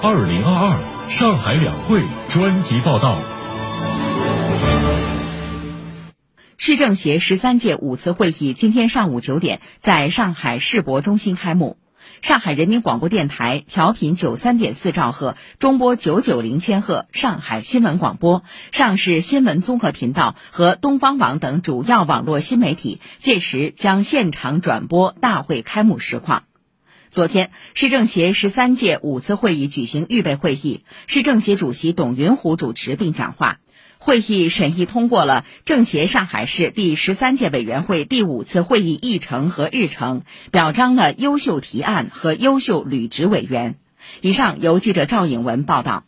二零二二上海两会专题报道。市政协十三届五次会议今天上午九点在上海世博中心开幕。上海人民广播电台调频九三点四兆赫，中波九九零千赫，上海新闻广播、上市新闻综合频道和东方网等主要网络新媒体届时将现场转播大会开幕实况。昨天，市政协十三届五次会议举行预备会议，市政协主席董云虎主持并讲话。会议审议通过了政协上海市第十三届委员会第五次会议议程和日程，表彰了优秀提案和优秀履职委员。以上由记者赵颖文报道。